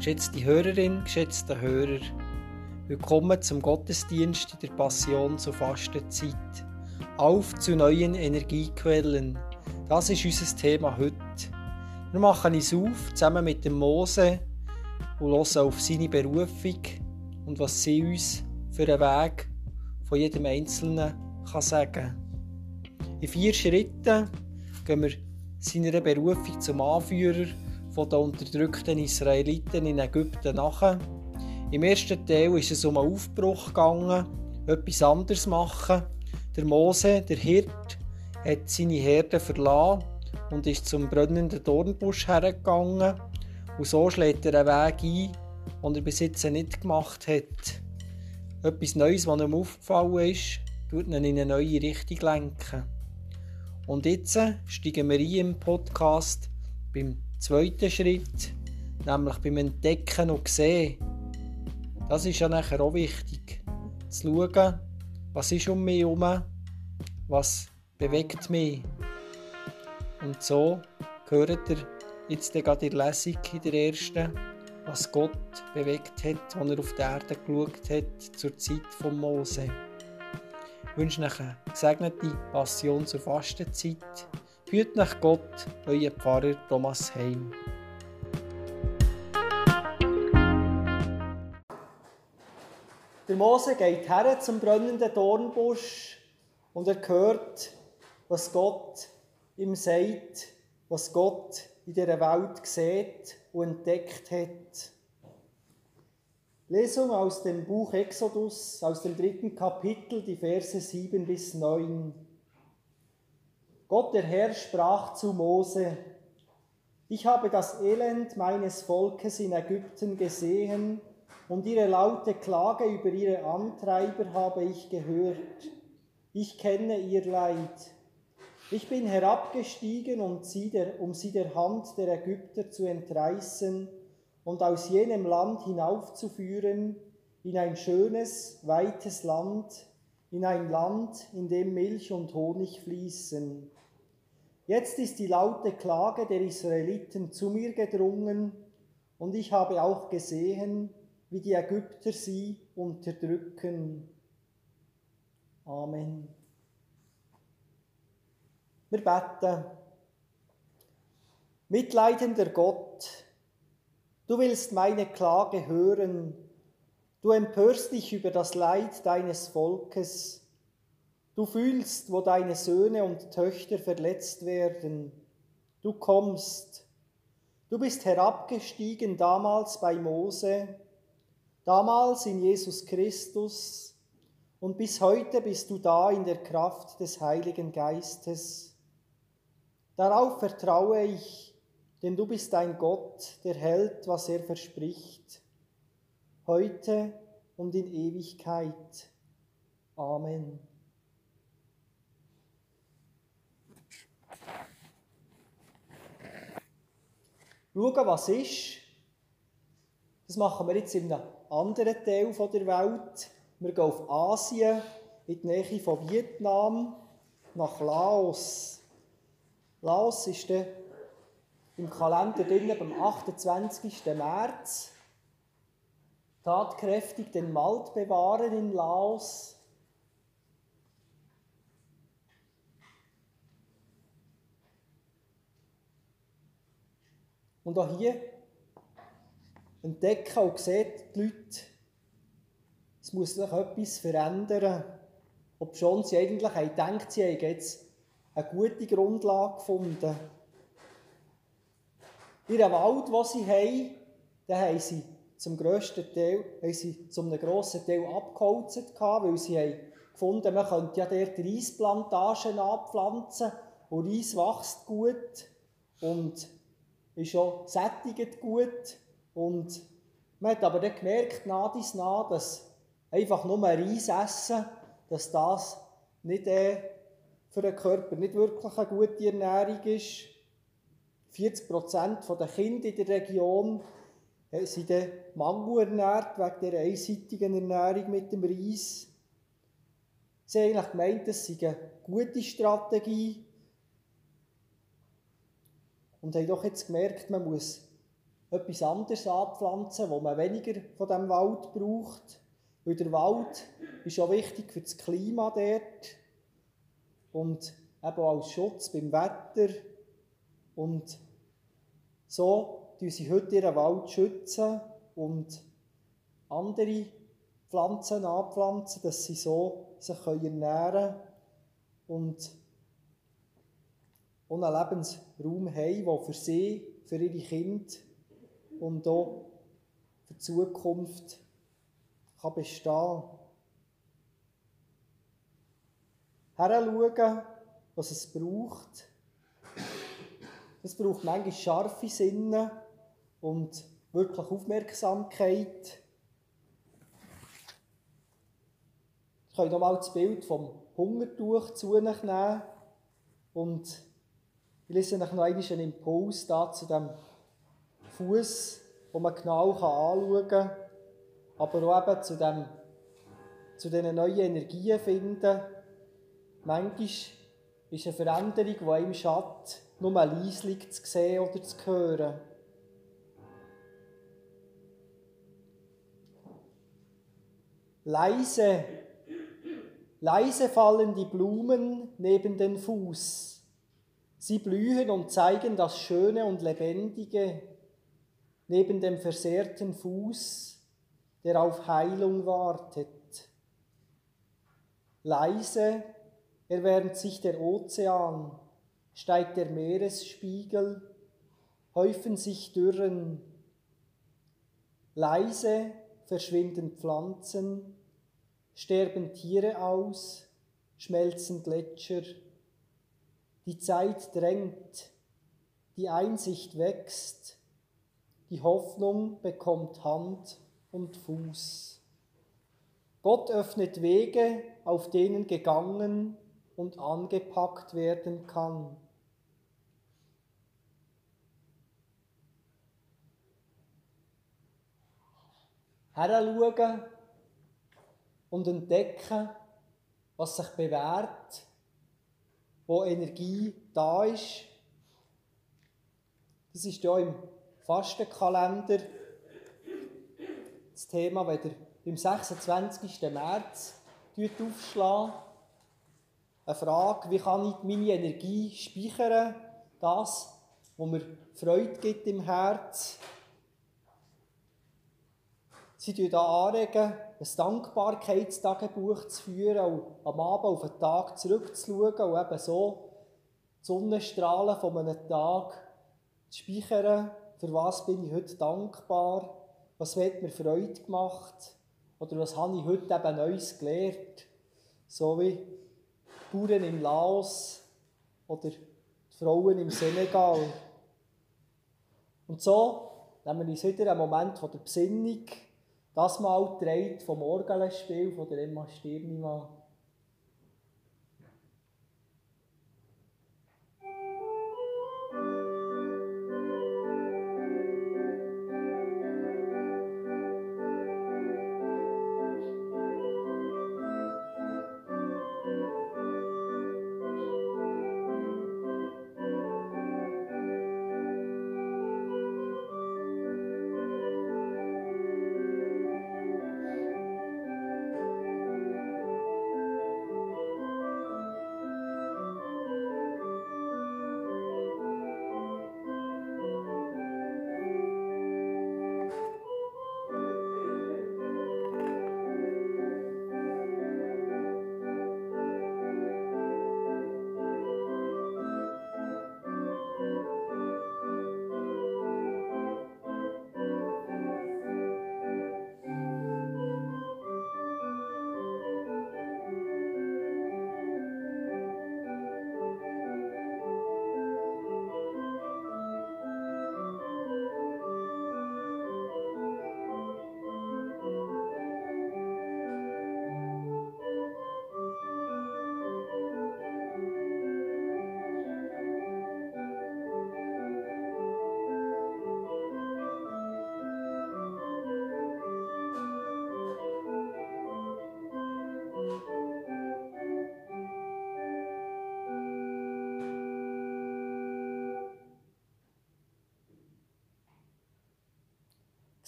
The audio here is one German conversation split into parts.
Geschätzte Hörerin, geschätzte Hörer, willkommen zum Gottesdienst in der Passion zur Fastenzeit. Auf zu neuen Energiequellen. Das ist unser Thema heute. Wir machen uns auf, zusammen mit dem Mose, und hören auf seine Berufung und was sie uns für einen Weg von jedem Einzelnen kann sagen In vier Schritten gehen wir seiner Berufung zum Anführer von den unterdrückten Israeliten in Ägypten nach. Im ersten Teil ist es um einen Aufbruch gegangen, etwas anderes machen. Der Mose, der Hirt, hat seine Herde verlassen und ist zum brennenden Dornbusch hergegangen. Und so schlägt er einen Weg ein, den er bis jetzt nicht gemacht hat. Etwas Neues, was ihm aufgefallen ist, tut ihn in eine neue Richtung lenken. Und jetzt steigen wir ein im Podcast beim zweiten Schritt, nämlich beim Entdecken und Sehen. Das ist ja nachher auch wichtig, zu schauen, was ist um mich herum, was bewegt mich. Und so gehört ihr jetzt gerade in der Lesung in der ersten, was Gott bewegt hat, als er auf die Erde geschaut hat zur Zeit von Mose. Ich wünsche euch eine gesegnete Passion zur Fastenzeit Führt nach Gott, euer Pfarrer Thomas Heim. Der Mose geht her zum brennenden Dornbusch und er hört, was Gott ihm sagt, was Gott in dieser Welt sieht und entdeckt hat. Lesung aus dem Buch Exodus, aus dem dritten Kapitel, die Verse 7 bis 9. Gott der Herr sprach zu Mose, ich habe das Elend meines Volkes in Ägypten gesehen und ihre laute Klage über ihre Antreiber habe ich gehört. Ich kenne ihr Leid. Ich bin herabgestiegen, um sie, der, um sie der Hand der Ägypter zu entreißen und aus jenem Land hinaufzuführen in ein schönes, weites Land, in ein Land, in dem Milch und Honig fließen. Jetzt ist die laute Klage der Israeliten zu mir gedrungen, und ich habe auch gesehen, wie die Ägypter sie unterdrücken. Amen. Wir beten. Mitleidender Gott, du willst meine Klage hören, du empörst dich über das Leid deines Volkes, Du fühlst, wo deine Söhne und Töchter verletzt werden. Du kommst. Du bist herabgestiegen damals bei Mose, damals in Jesus Christus und bis heute bist du da in der Kraft des Heiligen Geistes. Darauf vertraue ich, denn du bist ein Gott, der hält, was er verspricht, heute und in Ewigkeit. Amen. Schauen, was ist. Das machen wir jetzt in einem anderen Teil der Welt. Wir gehen auf Asien, in die Nähe von Vietnam, nach Laos. Laos ist dann im Kalender drinnen am 28. März. Tatkräftig den Wald bewahren in Laos. Und auch hier entdecken und sehen die Leute, es muss sich etwas verändern. Ob schon sie eigentlich haben sie haben jetzt eine gute Grundlage gefunden. Ihren Wald, den sie haben, den haben sie zum grössten Teil, haben sie zum grossen Teil abgeholzt, weil sie haben gefunden, man könnte ja dort Reisplantagen anpflanzen und Reis wächst gut und ist schon sättigend gut und man hat aber dann gemerkt, nach dies nach, dass einfach nur Reis essen, dass das nicht äh, für den Körper nicht wirklich eine gute Ernährung ist. 40% der Kinder in der Region äh, sind dann mangelernährt wegen dieser einseitigen Ernährung mit dem Reis. Sie haben eigentlich gemeint, das sei eine gute Strategie, und haben doch jetzt gemerkt, man muss etwas anderes anpflanzen, wo man weniger von dem Wald braucht. Weil der Wald ist auch wichtig für das Klima dort und eben als Schutz beim Wetter. Und so schützen sie heute ihren Wald schützen und andere Pflanzen anpflanzen, dass sie so sich ernähren können und einen Lebensraum haben, der für sie, für ihre Kinder und auch für die Zukunft kann bestehen kann. Heranschauen, was es braucht. Es braucht manchmal scharfe Sinne und wirklich Aufmerksamkeit. Ich kann nochmal das Bild vom Hungertuch zu nehmen und ich lese noch einen Impuls da zu dem Fuß, wo man genau anschauen kann, aber auch eben zu, dem, zu diesen neuen Energien finden. Manchmal ist eine Veränderung, die im Schatten nur leislich zu sehen oder zu hören. Leise, leise fallen die Blumen neben den Fuß. Sie blühen und zeigen das Schöne und Lebendige neben dem versehrten Fuß, der auf Heilung wartet. Leise erwärmt sich der Ozean, steigt der Meeresspiegel, häufen sich Dürren. Leise verschwinden Pflanzen, sterben Tiere aus, schmelzen Gletscher. Die Zeit drängt, die Einsicht wächst, die Hoffnung bekommt Hand und Fuß. Gott öffnet Wege, auf denen gegangen und angepackt werden kann. Heranschauen und entdecken, was sich bewährt, wo Energie da ist. Das ist ja im Fastenkalender das Thema, wenn ihr im 26. März aufschlagen. Eine Frage, wie kann ich meine Energie speichern, das, was mir Freude gibt im Herz. Sie anregen, ein Dankbarkeitstagebuch zu führen und am Abend auf den Tag zurückzuschauen und eben so die Sonnenstrahlen von einem Tag zu speichern. Für was bin ich heute dankbar? Was hat mir Freude gemacht? Oder was habe ich heute eben Neues gelernt? So wie die Bauern im Laos oder die Frauen im Senegal. Und so nehmen wir uns wieder einen Moment von der Besinnung das Mal trägt vom Orgelspiel von der Emma Stirnimann.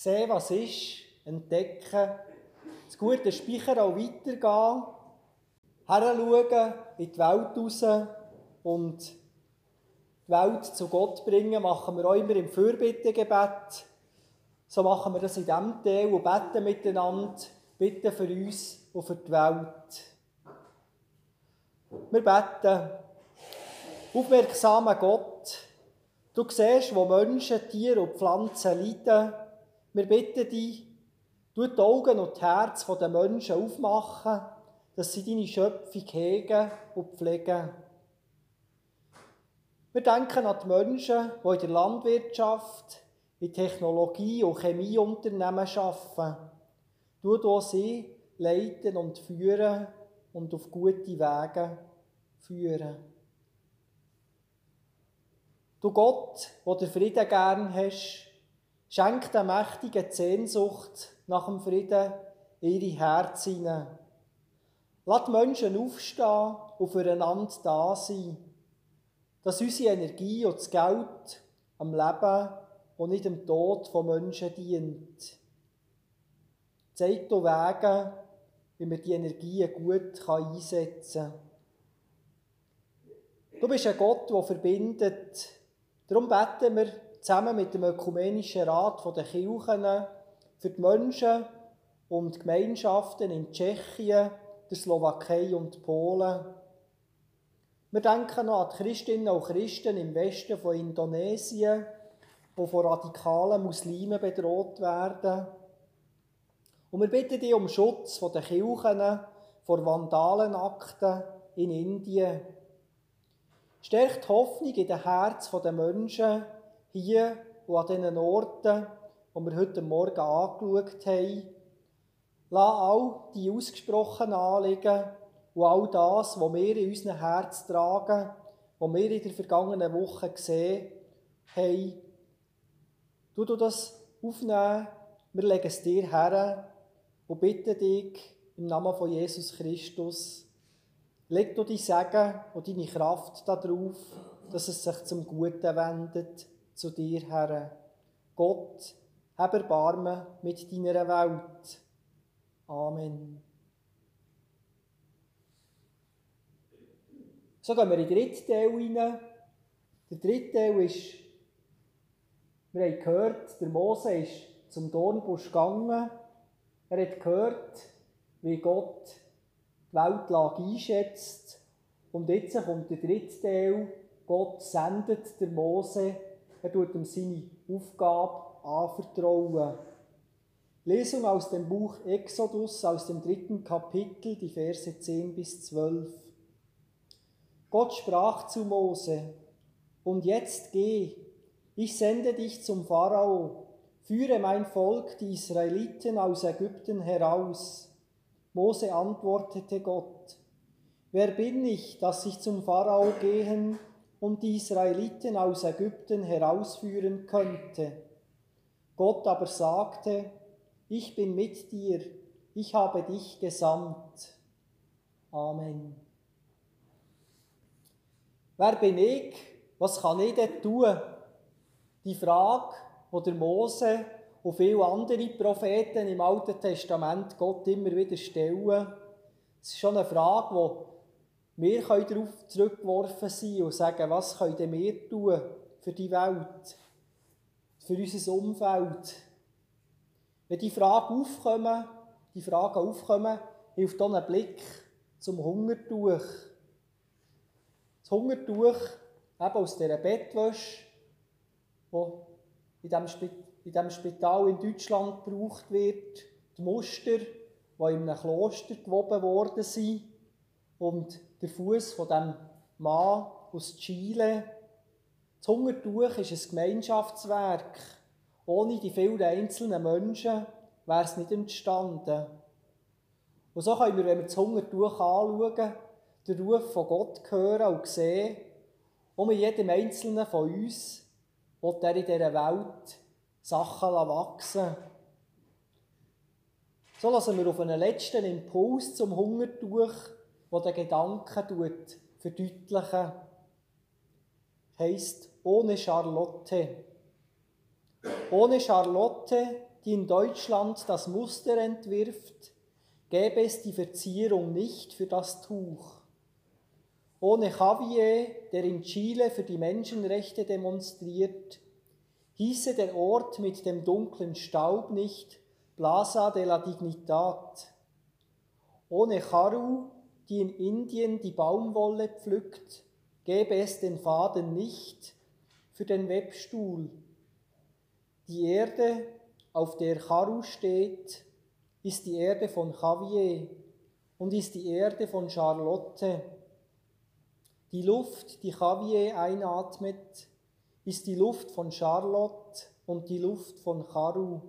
Sehen, was ist, entdecken, das gute Speichern auch weitergehen, heranschauen in die Welt raus und die Welt zu Gott bringen, machen wir auch immer im Fürbittegebet. So machen wir das in diesem Teil und beten miteinander, bitten für uns und für die Welt. Wir beten, aufmerksamer Gott, du siehst, wo Menschen, Tiere und Pflanzen leiden. Wir bitten dich, du die Augen und das Herz der Menschen aufmachen, dass sie deine Schöpfung hegen und pflegen. Wir denken an die Menschen, die in der Landwirtschaft, in Technologie- und Chemieunternehmen arbeiten. Du auch sie leiten und führen und auf gute Wege führen. Du Gott, der Frieden gern hast, schenk der mächtigen Sehnsucht nach dem Frieden ihre Herzen hinein. Lass Menschen aufstehen und füreinander da sein, dass unsere Energie und das Geld am Leben und nicht dem Tod von Menschen dient. Zeig du Wege, wie man die Energie gut einsetzen kann. Du bist ein Gott, der verbindet. Darum beten wir zusammen mit dem Ökumenischen Rat der Kirchen für die Menschen und Gemeinschaften in Tschechien, der Slowakei und Polen. Wir denken noch an die Christinnen und Christen im Westen von Indonesien, die von radikalen Muslimen bedroht werden. Und wir bitten dich um Schutz von den Kirchen vor Vandalenakten in Indien. Stärkt Hoffnung in den Herzen der Menschen hier und an diesen Orten, die wir heute Morgen angeschaut haben. Lass all die ausgesprochenen Anliegen und all das, was wir in unserem Herz tragen, was wir in der vergangenen Woche gesehen haben, tu du das aufnehmen, wir legen es dir her und bitten dich im Namen von Jesus Christus, leg du dein Segen und deine Kraft darauf, dass es sich zum Guten wendet, zu dir her. Gott, hab Erbarmen mit deiner Welt. Amen. So gehen wir in den dritten Teil rein. Der dritte Teil ist, wir haben gehört, der Mose ist zum Dornbusch gegangen. Er hat gehört, wie Gott die Weltlage einschätzt. Und jetzt kommt der dritte Teil. Gott sendet der Mose, er tut ihm seine Aufgabe anvertrauen. Lesung aus dem Buch Exodus, aus dem dritten Kapitel, die Verse 10 bis 12. Gott sprach zu Mose, und jetzt geh, ich sende dich zum Pharao, führe mein Volk, die Israeliten, aus Ägypten heraus. Mose antwortete Gott, wer bin ich, dass ich zum Pharao gehen und die Israeliten aus Ägypten herausführen könnte? Gott aber sagte, ich bin mit dir, ich habe dich gesandt. Amen. Wer bin ich? Was kann ich denn tun? Die Frage, die Mose und viele andere Propheten im Alten Testament Gott immer wieder stellen, ist schon eine Frage, wo wir darauf zurückgeworfen sein und sagen, was können wir tun für die Welt, für unser Umfeld, wenn die Fragen aufkommen, die Fragen aufkommen, hilft dann ein Blick zum Hungertuch. Das Hungertuch, eben aus dieser Bettwäsche, wo in diesem, in diesem Spital in Deutschland gebraucht wird, die Muster, die in einem Kloster gewoben worden sind, und der Fuß von dem Mann aus Chile. Das Hungertuch ist ein Gemeinschaftswerk ohne die vielen einzelnen Menschen wäre es nicht entstanden. Und so können wir, wenn wir das Hungertuch anschauen, den Ruf von Gott hören und sehen, um in jedem Einzelnen von uns will er in dieser Welt Sachen wachsen So lassen wir auf einen letzten Impuls zum Hungertuch, der den Gedanken verdeutlichen. Heißt ohne Charlotte. Ohne Charlotte die in Deutschland das Muster entwirft, gäbe es die Verzierung nicht für das Tuch. Ohne Javier, der in Chile für die Menschenrechte demonstriert, hieße der Ort mit dem dunklen Staub nicht Plaza de la Dignidad. Ohne Charu, die in Indien die Baumwolle pflückt, gäbe es den Faden nicht für den Webstuhl. Die Erde, auf der Charu steht, ist die Erde von Javier und ist die Erde von Charlotte. Die Luft, die Javier einatmet, ist die Luft von Charlotte und die Luft von Charu.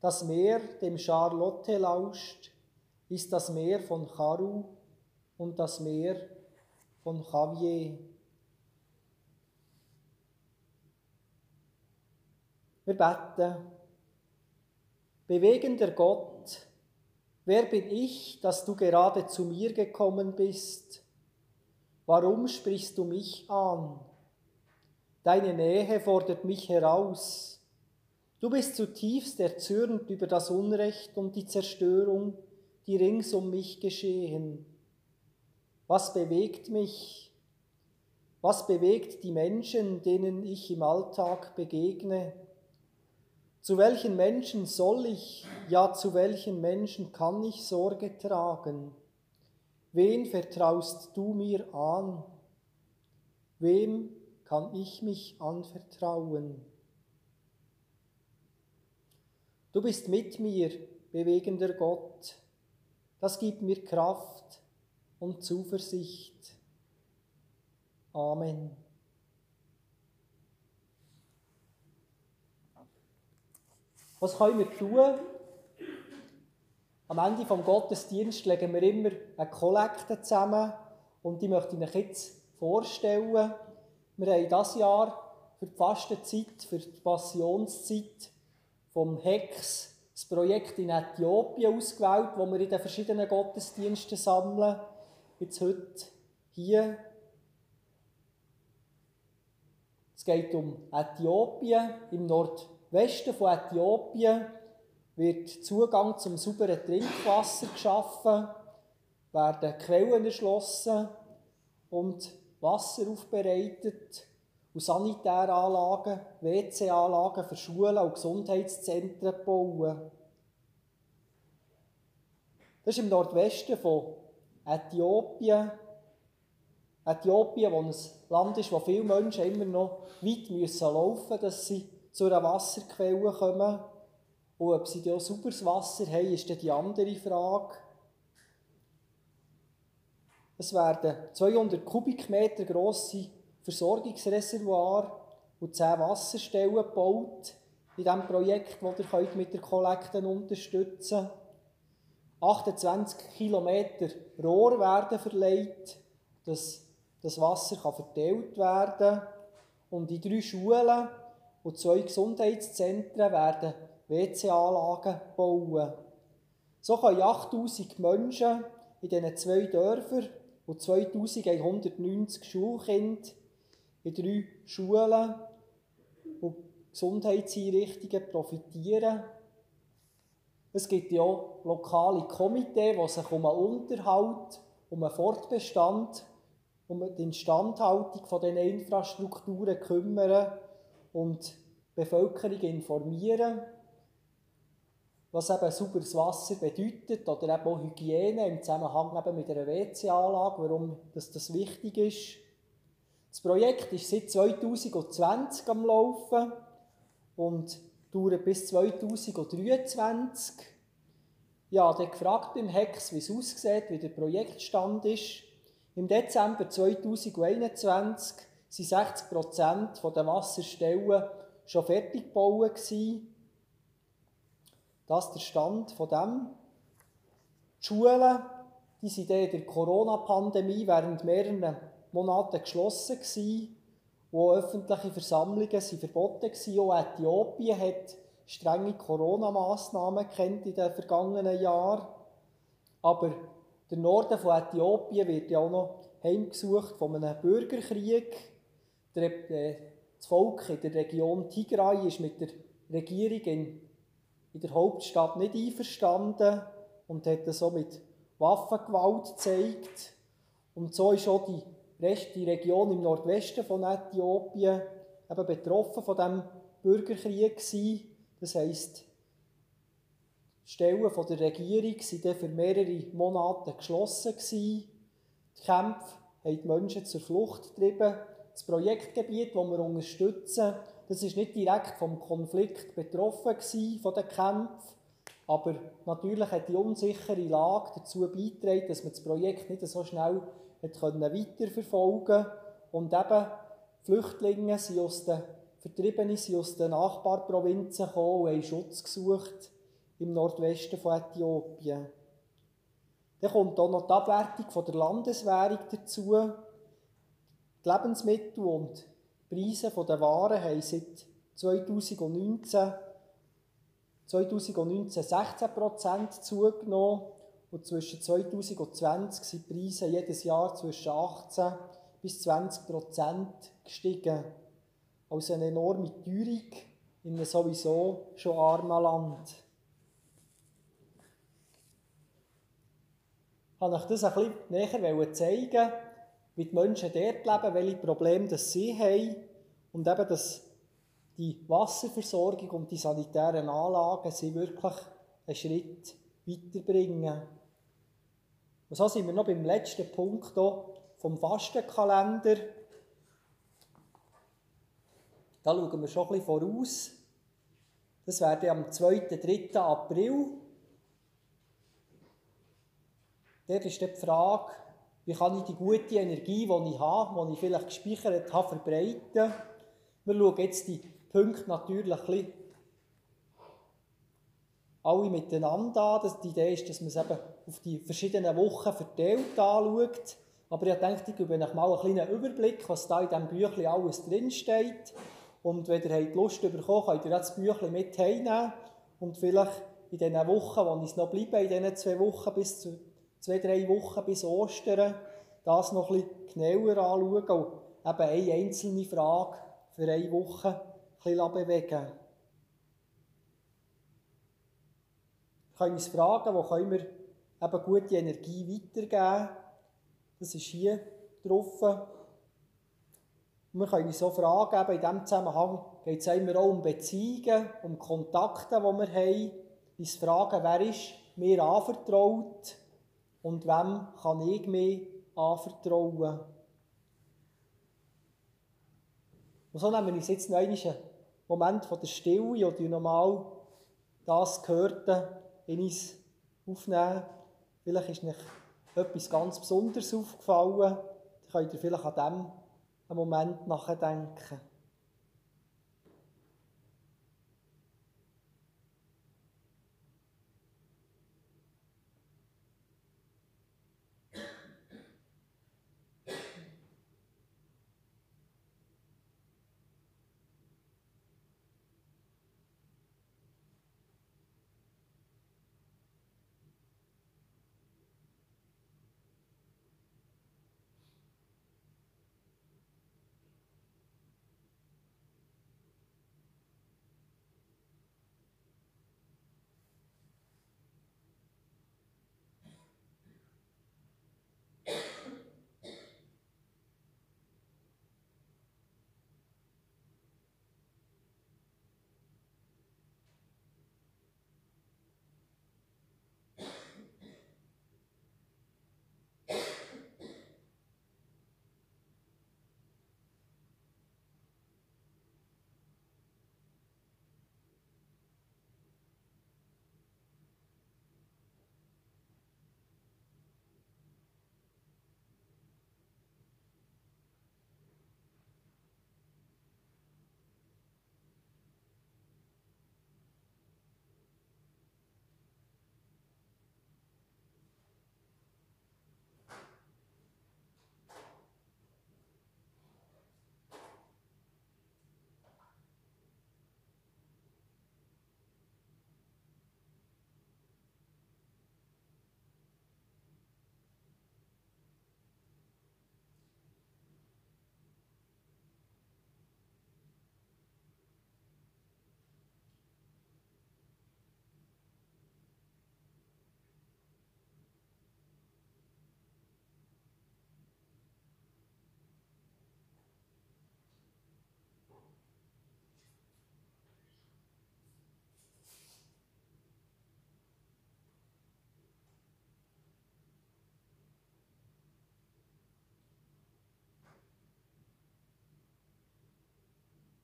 Das Meer, dem Charlotte lauscht, ist das Meer von Charu und das Meer von Javier. Wir beten. Bewegender Gott, wer bin ich, dass du gerade zu mir gekommen bist? Warum sprichst du mich an? Deine Nähe fordert mich heraus. Du bist zutiefst erzürnt über das Unrecht und die Zerstörung, die rings um mich geschehen. Was bewegt mich? Was bewegt die Menschen, denen ich im Alltag begegne? Zu welchen Menschen soll ich, ja zu welchen Menschen kann ich Sorge tragen? Wen vertraust du mir an? Wem kann ich mich anvertrauen? Du bist mit mir, bewegender Gott. Das gibt mir Kraft und Zuversicht. Amen. Was können wir tun? Am Ende vom Gottesdienst legen wir immer eine Kollekte zusammen und die möchte ich euch jetzt vorstellen. Wir haben dieses Jahr für die Fastenzeit, für die Passionszeit vom HEX das Projekt in Äthiopien ausgewählt, wo wir in den verschiedenen Gottesdiensten sammeln. Jetzt heute hier. Es geht um Äthiopien im Nord Westen von Äthiopien wird Zugang zum sauberen Trinkwasser geschaffen, werden Quellen erschlossen und Wasser aufbereitet und Sanitäranlagen, WC-Anlagen für Schulen und Gesundheitszentren bauen. Das ist im Nordwesten von Äthiopien. Äthiopien, wo ein Land ist, wo viele Menschen immer noch weit müssen laufen müssen, dass sie zu einer Wasserquelle kommen. Und ob sie da sauberes Wasser haben, ist dann die andere Frage. Es werden 200 Kubikmeter grosse Versorgungsreservoir und 10 Wasserstellen gebaut in diesem Projekt, das ihr mit der Kollekte unterstützen könnt. 28 Kilometer Rohr werden verlegt, dass das Wasser verteilt werden kann. Und in drei Schulen und zwei Gesundheitszentren werden WC-Anlagen bauen. So können 8000 Menschen in diesen zwei Dörfern und 2190 Schulkinder in drei Schulen und Gesundheitseinrichtungen profitieren. Es gibt ja lokale Komitees, die sich um den Unterhalt, um den Fortbestand, um die Instandhaltung von Infrastrukturen kümmern und die Bevölkerung informieren, was eben sauberes Wasser bedeutet oder eben auch Hygiene im Zusammenhang eben mit einer WC-Anlage, warum das, das wichtig ist. Das Projekt ist seit 2020 am Laufen und dauert bis 2023. Ja, der gefragt beim Hex, wie es aussieht, wie der Projektstand ist. Im Dezember 2021 sind 60 Prozent der Wasserstellen schon fertig gebaut. Das ist der Stand von dem. Die Schulen, die sind in der Corona-Pandemie während mehrerer Monate geschlossen gewesen, wo öffentliche Versammlungen sind verboten waren. Auch Äthiopien hat strenge Corona-Massnahmen kennt in den vergangenen Jahren. Aber der Norden von Äthiopien wird ja auch noch heimgesucht von einem Bürgerkrieg. Äh, das Volk in der Region Tigray ist mit der Regierung in der Hauptstadt nicht einverstanden und hat das so mit Waffengewalt gezeigt. Und so ist auch die, Die Region im Nordwesten von Äthiopien eben betroffen von dem Bürgerkrieg gewesen. Das heisst, Stellen von der Regierung waren für mehrere Monate geschlossen. Die Kämpfe haben die Menschen zur Flucht getrieben. Das Projektgebiet, das wir unterstützen, das ist nicht direkt vom Konflikt betroffen von den Kämpfen, aber natürlich hat die unsichere Lage dazu beigetragen, dass man das Projekt nicht so schnell hat weiterverfolgen konnte. Und eben Flüchtlinge sind aus den Vertriebenen sind aus den Nachbarprovinzen gekommen und haben Schutz gesucht im Nordwesten von Äthiopien. Dann kommt auch noch die Abwertung von der Landeswährung dazu. Die Lebensmittel und Preise der Waren haben seit 2019, 2019 16% zugenommen und zwischen 2020 sind die Preise jedes Jahr zwischen 18 bis 20% gestiegen. Also eine enorme Teuerung in einem sowieso schon armen Land. Ich wollte euch das ein bisschen näher zeigen wie die Menschen dort leben, welche Probleme das sie haben und eben, dass die Wasserversorgung und die sanitären Anlagen sie wirklich einen Schritt weiterbringen. Und so sind wir noch beim letzten Punkt hier vom Fastenkalender. Da schauen wir schon ein bisschen voraus. Das wäre am 2. 3. April. Dort ist die Frage, wie kann ich die gute Energie, die ich habe, die ich vielleicht gespeichert habe, verbreiten? Wir schauen jetzt die Punkte natürlich ein bisschen alle miteinander an. Die Idee ist, dass man es eben auf die verschiedenen Wochen verteilt anschaut. Aber ich denke, ich gebe euch mal einen kleinen Überblick, was da in diesem Büchlein alles drinsteht. Und wenn ihr Lust bekommen könnt ihr das Büchlein mit heimnehmen und vielleicht in diesen Wochen, wo es noch bleiben, in diesen zwei Wochen bis zu zwei, drei Wochen bis Ostern, das noch ein bisschen genauer anschauen und eben eine einzelne Frage für eine Woche ein bisschen bewegen. Wir können uns fragen, wo können wir eben gute Energie weitergeben. Das ist hier drauf. Und wir können uns so fragen, in diesem Zusammenhang geht es immer auch um Beziehungen, um Kontakte, die wir haben. Uns fragen, wer ist mir anvertraut und wem kann ich mich anvertrauen. Und so nehmen wir uns jetzt noch einen Moment von der Stille und nochmal das Gehörte in uns aufnehmen. Vielleicht ist euch etwas ganz Besonderes aufgefallen. Dann könnt ihr vielleicht an dem einen Moment nachdenken.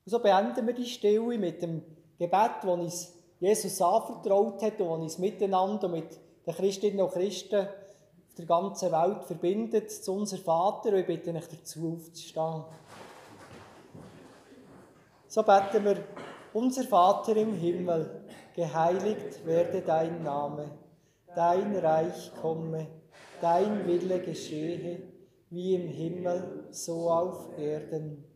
Und so beenden wir die Stille mit dem Gebet, das uns Jesus anvertraut hat und das uns miteinander mit den Christinnen und Christen auf der ganzen Welt verbindet, zu unserem Vater. Und ich bitte euch dazu aufzustehen. So beten wir, unser Vater im Himmel, geheiligt werde dein Name, dein Reich komme, dein Wille geschehe, wie im Himmel, so auf Erden.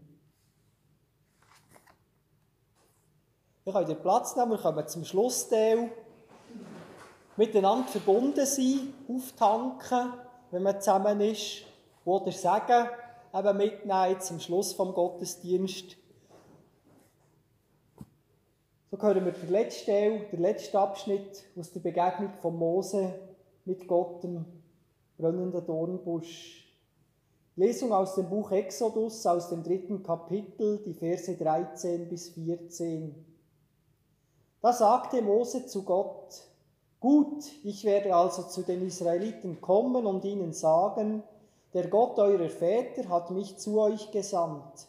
Wir können den Platz nehmen, wir kommen zum Schlussteil. Miteinander verbunden sein, auftanken, wenn man zusammen ist, oder sagen, eben mitnehmen zum Schluss vom Gottesdienst. So hören wir den letzten Teil, den letzten Abschnitt aus der Begegnung von Mose mit Gott im brennenden Dornbusch. Lesung aus dem Buch Exodus, aus dem dritten Kapitel, die Verse 13 bis 14. Da sagte Mose zu Gott, Gut, ich werde also zu den Israeliten kommen und ihnen sagen, der Gott eurer Väter hat mich zu euch gesandt.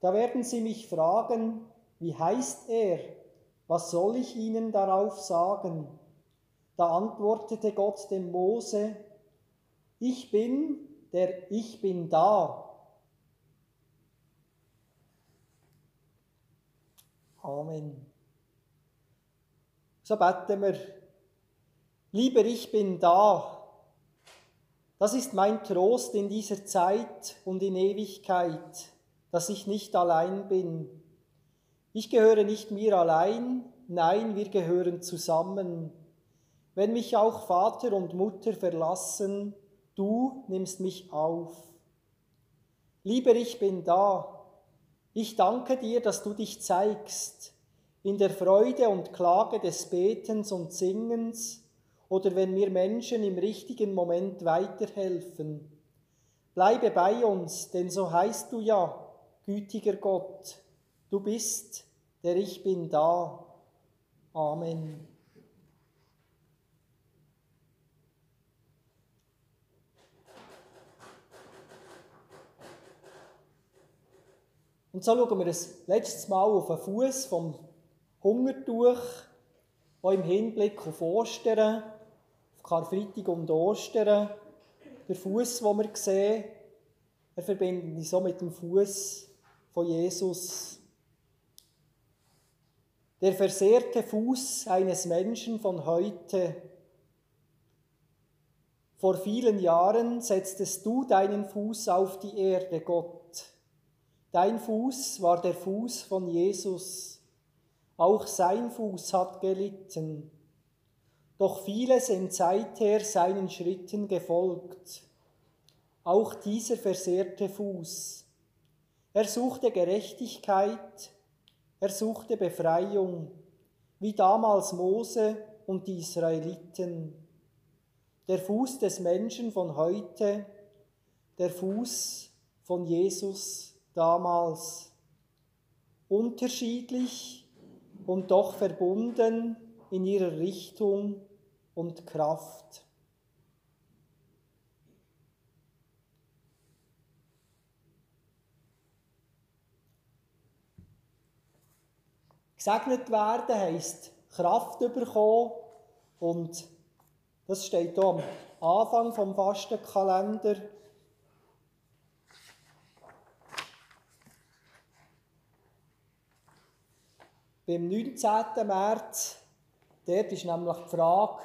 Da werden sie mich fragen, wie heißt er? Was soll ich ihnen darauf sagen? Da antwortete Gott dem Mose, ich bin, der ich bin da. Amen. So beten wir, lieber ich bin da. Das ist mein Trost in dieser Zeit und in Ewigkeit, dass ich nicht allein bin. Ich gehöre nicht mir allein, nein, wir gehören zusammen. Wenn mich auch Vater und Mutter verlassen, du nimmst mich auf. Lieber ich bin da. Ich danke dir, dass du dich zeigst in der Freude und Klage des Betens und Singens oder wenn mir Menschen im richtigen Moment weiterhelfen. Bleibe bei uns, denn so heißt du ja, gütiger Gott, du bist, der ich bin da. Amen. Und so schauen wir das letztes Mal auf den Fuß vom Hungertuch, auch im Hinblick auf Ostern, auf Karfreitag und Ostern, der Fuß, den wir sehen, er verbindet uns so mit dem Fuß von Jesus. Der versehrte Fuß eines Menschen von heute. Vor vielen Jahren setztest du deinen Fuß auf die Erde, Gott. Dein Fuß war der Fuß von Jesus. Auch sein Fuß hat gelitten. Doch viele sind seither seinen Schritten gefolgt. Auch dieser versehrte Fuß. Er suchte Gerechtigkeit, er suchte Befreiung, wie damals Mose und die Israeliten. Der Fuß des Menschen von heute, der Fuß von Jesus damals. Unterschiedlich, und doch verbunden in ihrer Richtung und Kraft. Gesegnet werden heisst Kraft bekommen und das steht hier am Anfang vom Fastenkalender. Beim 19. März, dort ist nämlich die Frage,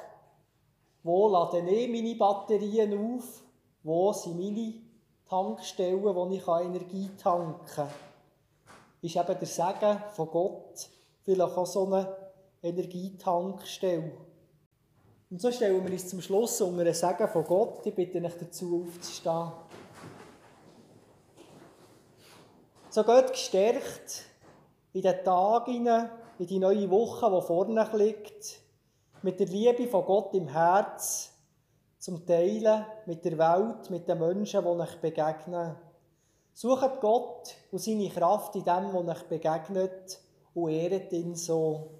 wo lade ich meine Batterien auf, wo sind meine Tankstellen, wo ich Energie tanken kann. Ist eben der Segen von Gott vielleicht auch so eine Energietankstelle. Und so stellen wir uns zum Schluss unter den Segen von Gott. Ich bitte euch dazu aufzustehen. So Gott gestärkt in den Tag hinein, in die neue Woche, die vorne liegt, mit der Liebe von Gott im Herz, zum Teilen mit der Welt, mit den Menschen, die euch begegnen. Sucht Gott und seine Kraft in dem, was euch begegnet und ehret ihn so.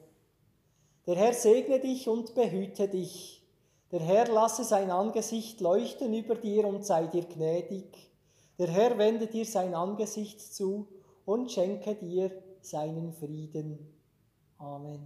Der Herr segne dich und behüte dich. Der Herr lasse sein Angesicht leuchten über dir und sei dir gnädig. Der Herr wende dir sein Angesicht zu und schenke dir seinen Frieden. Amen.